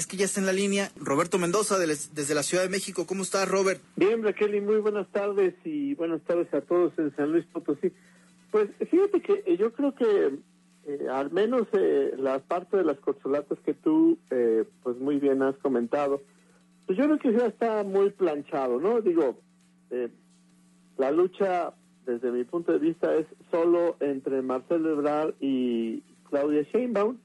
Es que ya está en la línea Roberto Mendoza desde la Ciudad de México. ¿Cómo estás, Robert? Bien, Raquel, muy buenas tardes y buenas tardes a todos en San Luis Potosí. Pues fíjate que eh, yo creo que eh, al menos eh, la parte de las corcholatas que tú pues muy bien has comentado, pues yo creo que ya está muy planchado, ¿no? Digo, la lucha desde mi punto de vista es solo entre Marcelo Ebrard y Claudia Sheinbaum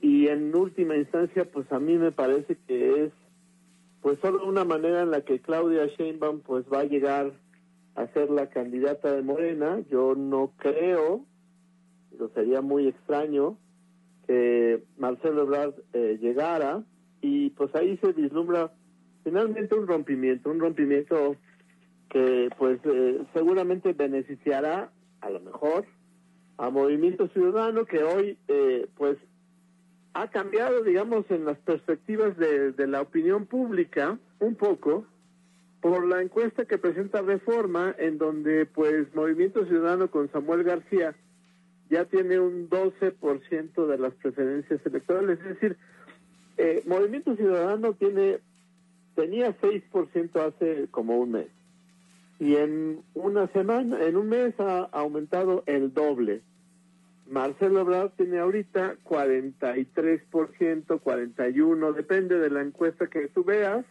y en última instancia pues a mí me parece que es pues solo una manera en la que Claudia Sheinbaum pues va a llegar a ser la candidata de Morena. Yo no creo pero sería muy extraño que Marcelo Ebrard eh, llegara. Y pues ahí se vislumbra finalmente un rompimiento un rompimiento que pues eh, seguramente beneficiará a lo mejor a Movimiento Ciudadano que hoy eh, pues ha cambiado digamos en las perspectivas de, la opinión pública un poco por la encuesta que presenta Reforma en donde pues Movimiento Ciudadano con Samuel García ya tiene un 12% de las preferencias electorales es decir eh, Movimiento Ciudadano tiene tenía 6% hace como un mes y en una semana, en un mes ha aumentado el doble. Marcelo Ebrard tiene ahorita 43%, 41, depende de la encuesta que tú veas.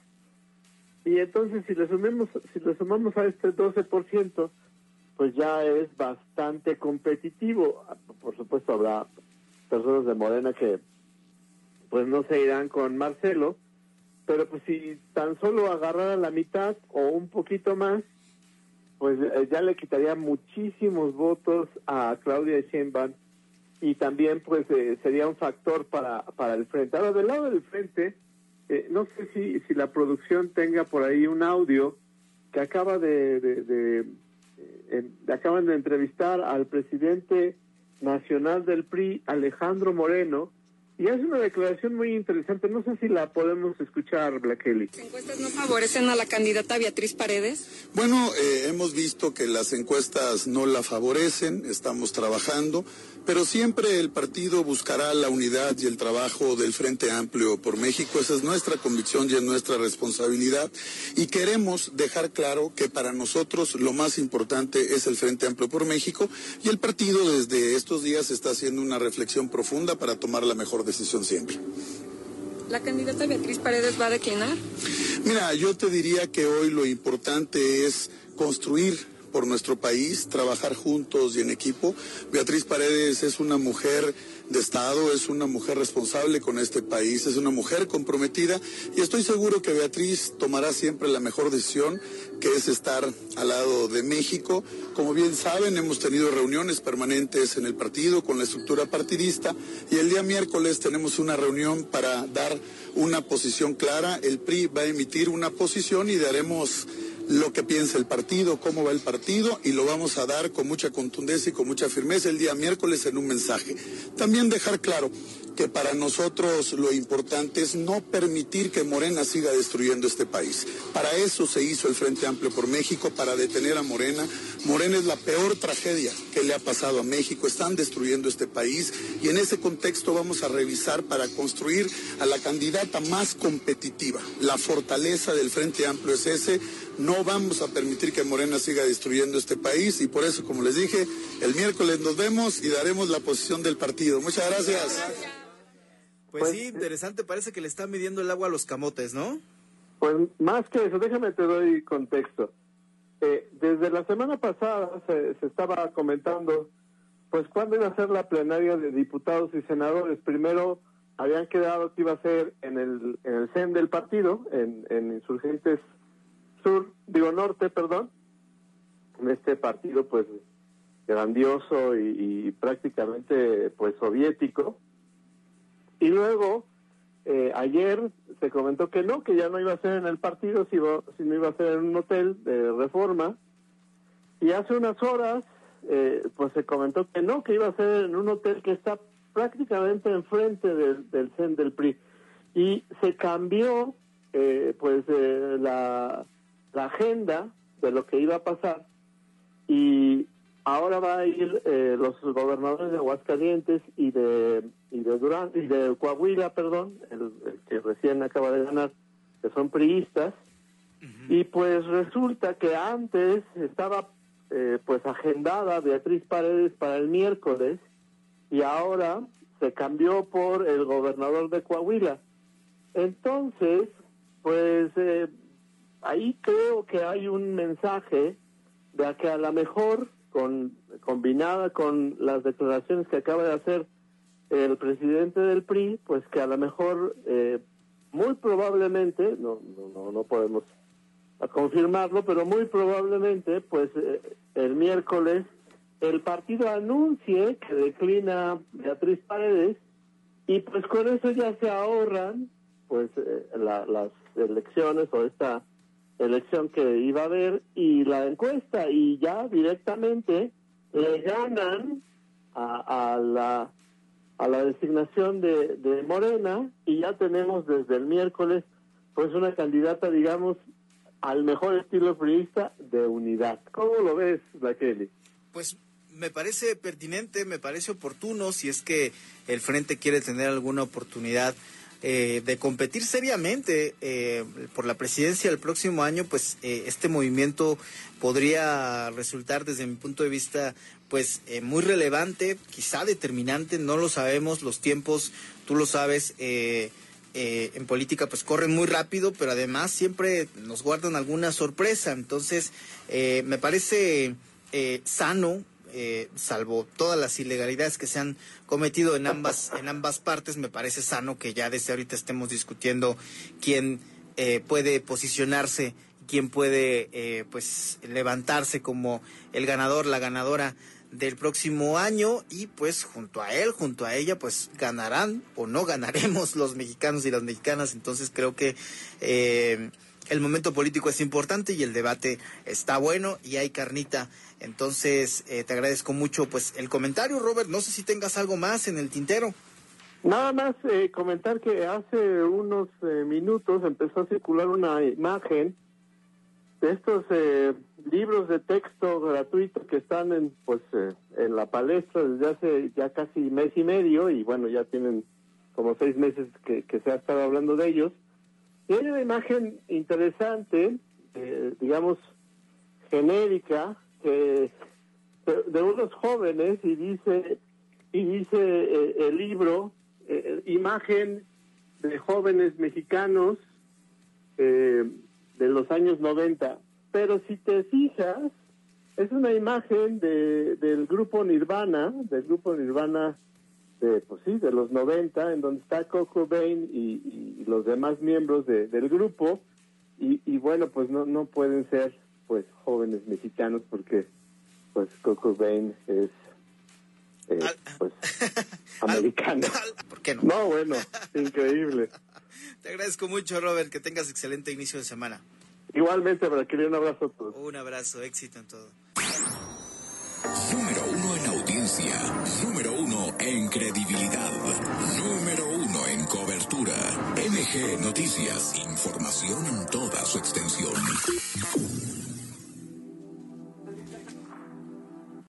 Y entonces si le sumemos si le sumamos a este 12%, pues ya es bastante competitivo. Por supuesto habrá personas de Morena que pues no se irán con Marcelo, pero pues si tan solo agarraran la mitad o un poquito más, pues eh, ya le quitaría muchísimos votos a Claudia Sheinbaum y también pues eh, sería un factor para, para el frente. Ahora, del lado del frente, eh, no sé si, si la producción tenga por ahí un audio que acaba de, de, de acaban de entrevistar al presidente nacional del PRI, Alejandro Moreno, y hace una declaración muy interesante. No sé si la podemos escuchar, Black Kelly. ¿Las encuestas no favorecen a la candidata Beatriz Paredes? Bueno, eh, hemos visto que las encuestas no la favorecen, estamos trabajando, pero siempre el partido buscará la unidad y el trabajo del Frente Amplio por México. Esa es nuestra convicción y es nuestra responsabilidad. Y queremos dejar claro que para nosotros lo más importante es el Frente Amplio por México y el partido desde estos días está haciendo una reflexión profunda para tomar la mejor decisión siempre. ¿La candidata Beatriz Paredes va a declinar? Mira, yo te diría que hoy lo importante es construir por nuestro país, trabajar juntos y en equipo. Beatriz Paredes es una mujer de Estado, es una mujer responsable con este país, es una mujer comprometida y estoy seguro que Beatriz tomará siempre la mejor decisión, que es estar al lado de México. Como bien saben, hemos tenido reuniones permanentes en el partido con la estructura partidista y el día miércoles tenemos una reunión para dar una posición clara. El PRI va a emitir una posición y daremos lo que piensa el partido, cómo va el partido y lo vamos a dar con mucha contundencia y con mucha firmeza el día miércoles en un mensaje. También dejar claro que para nosotros lo importante es no permitir que Morena siga destruyendo este país. Para eso se hizo el Frente Amplio por México, para detener a Morena. Morena es la peor tragedia que le ha pasado a México. Están destruyendo este país y en ese contexto vamos a revisar para construir a la candidata más competitiva. La fortaleza del Frente Amplio es ese. No vamos a permitir que Morena siga destruyendo este país y por eso, como les dije, el miércoles nos vemos y daremos la posición del partido. Muchas gracias. Pues, sí, interesante, parece que le está midiendo el agua a los camotes, ¿no? Pues más que eso, déjame te doy contexto. Eh, desde la semana pasada se, estaba comentando, pues cuándo iba a ser la plenaria de diputados y senadores. Primero habían quedado que iba a ser en el, en el CEN del partido, en, en Insurgentes Sur, digo Norte, perdón, en este partido pues grandioso y, prácticamente pues soviético y luego eh, ayer se comentó que no, que ya no iba a ser en el partido, sino, sino iba a ser en un hotel de reforma. Y hace unas horas, eh, pues se comentó que no, que iba a ser en un hotel que está prácticamente enfrente del, del CEN del PRI. Y se cambió, eh, pues, eh, la, la agenda de lo que iba a pasar. Y ahora va a ir eh, los gobernadores de Aguascalientes y de y de Durán y de Coahuila, perdón, el, el que recién acaba de ganar, que son priistas. Y pues resulta que antes estaba eh, pues agendada Beatriz Paredes para el miércoles y ahora se cambió por el gobernador de Coahuila. Entonces, pues eh, ahí creo que hay un mensaje de que a lo mejor con combinada con las declaraciones que acaba de hacer el presidente del PRI, pues que a lo mejor eh, muy probablemente, no, no, no, no podemos confirmarlo, pero muy probablemente, pues eh, el miércoles el partido anuncie que declina Beatriz Paredes y pues con eso ya se ahorran pues eh, la- las elecciones o esta elección que iba a haber y la encuesta y ya directamente le ganan a, a la a la designación de, de Morena y ya tenemos desde el miércoles pues una candidata digamos al mejor estilo priista de unidad. ¿Cómo lo ves, Kelly? Pues me parece pertinente, me parece oportuno si es que el frente quiere tener alguna oportunidad eh, de competir seriamente eh, por la presidencia el próximo año, pues eh, este movimiento podría resultar desde mi punto de vista pues eh, muy relevante, quizá determinante, no lo sabemos, los tiempos, tú lo sabes, eh, eh, en política pues corren muy rápido, pero además siempre nos guardan alguna sorpresa. Entonces, me parece sano, eh, salvo todas las ilegalidades que se han cometido en ambas, en ambas partes, me parece sano que ya desde ahorita estemos discutiendo quién eh, puede posicionarse, quién puede eh, pues levantarse como el ganador, la ganadora del próximo año y pues junto a él, junto a ella, pues ganarán o no ganaremos los mexicanos y las mexicanas. Entonces creo que eh, el momento político es importante y el debate está bueno y hay carnita. Entonces eh, te agradezco mucho pues el comentario, Robert. No sé si tengas algo más en el tintero. Nada más eh, comentar que hace unos eh, minutos empezó a circular una imagen de estos eh, libros de texto gratuito que están en pues eh, en la palestra desde hace ya casi mes y medio y bueno ya tienen como seis meses que, que se ha estado hablando de ellos hay una imagen interesante eh, digamos genérica que de, unos jóvenes y dice y dice eh, el libro eh, imagen de jóvenes mexicanos eh, de los años 90. Pero si te fijas, es una imagen de, del grupo Nirvana, del grupo Nirvana de, pues sí, de los 90, en donde está Coco Bain y, y los demás miembros de- del grupo. Y, y bueno, pues no, no pueden ser pues jóvenes mexicanos porque pues Coco Bain es eh, pues americano. ¿Por qué no? No, bueno, increíble. Te agradezco mucho, Robert. Que tengas excelente inicio de semana. Igualmente, que un abrazo a todos. Un abrazo, éxito en todo. Número uno en audiencia. Número uno en credibilidad. Número uno en cobertura. MG Noticias. Información en toda su extensión.